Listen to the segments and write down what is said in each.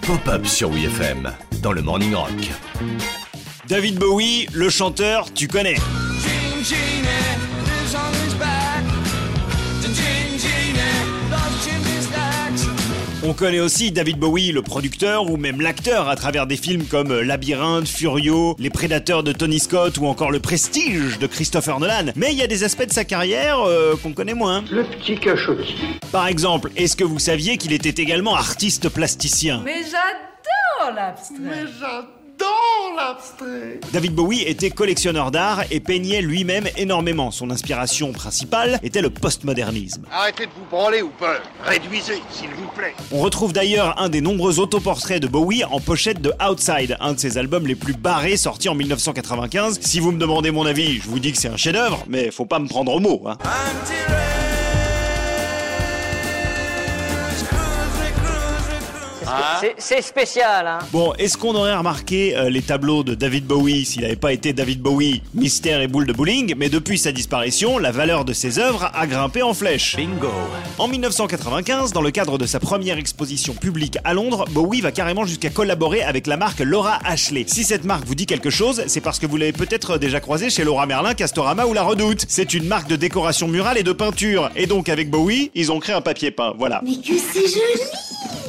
Pop-up sur WFM dans le Morning Rock. David Bowie, le chanteur, tu connais. On connaît aussi David Bowie, le producteur ou même l'acteur à travers des films comme Labyrinthe, Furio, Les Prédateurs de Tony Scott ou encore Le Prestige de Christopher Nolan. Mais il y a des aspects de sa carrière euh, qu'on connaît moins. Le petit cachotier. Par exemple, est-ce que vous saviez qu'il était également artiste plasticien? Mais j'adore l'abstrait. Mais j'adore l'abstrait. David Bowie était collectionneur d'art et peignait lui-même énormément. Son inspiration principale était le postmodernisme. Arrêtez de vous branler ou peur. Réduisez, s'il vous plaît. On retrouve d'ailleurs un des nombreux autoportraits de Bowie en pochette de Outside, un de ses albums les plus barrés sortis en 1995. Si vous me demandez mon avis, je vous dis que c'est un chef-d'œuvre, mais faut pas me prendre au mot. Hein. C'est- C'est spécial, hein. Bon, est-ce qu'on aurait remarqué euh, les tableaux de David Bowie s'il n'avait pas été David Bowie, mystère et boule de bowling Mais depuis sa disparition, la valeur de ses œuvres a grimpé en flèche. Bingo. En 1995, dans le cadre de sa première exposition publique à Londres, Bowie va carrément jusqu'à collaborer avec la marque Laura Ashley. Si cette marque vous dit quelque chose, c'est parce que vous l'avez peut-être déjà croisé chez Laura Merlin, Castorama ou La Redoute. C'est une marque de décoration murale et de peinture. Et donc avec Bowie, ils ont créé un papier peint, voilà. Mais que c'est joli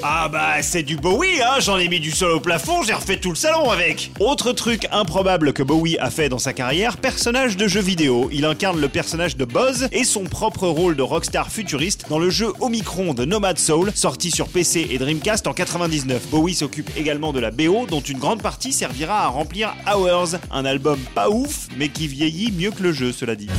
Ah bah c'est du Bowie, hein J'en ai mis du sol au plafond, j'ai refait tout le salon avec Autre truc improbable que Bowie a fait dans sa carrière, personnage de jeu vidéo. Il incarne le personnage de Buzz et son propre rôle de rockstar futuriste dans le jeu Omicron de Nomad Soul, sorti sur PC et Dreamcast en 99. Bowie s'occupe également de la BO, dont une grande partie servira à remplir Hours, un album pas ouf, mais qui vieillit mieux que le jeu, cela dit.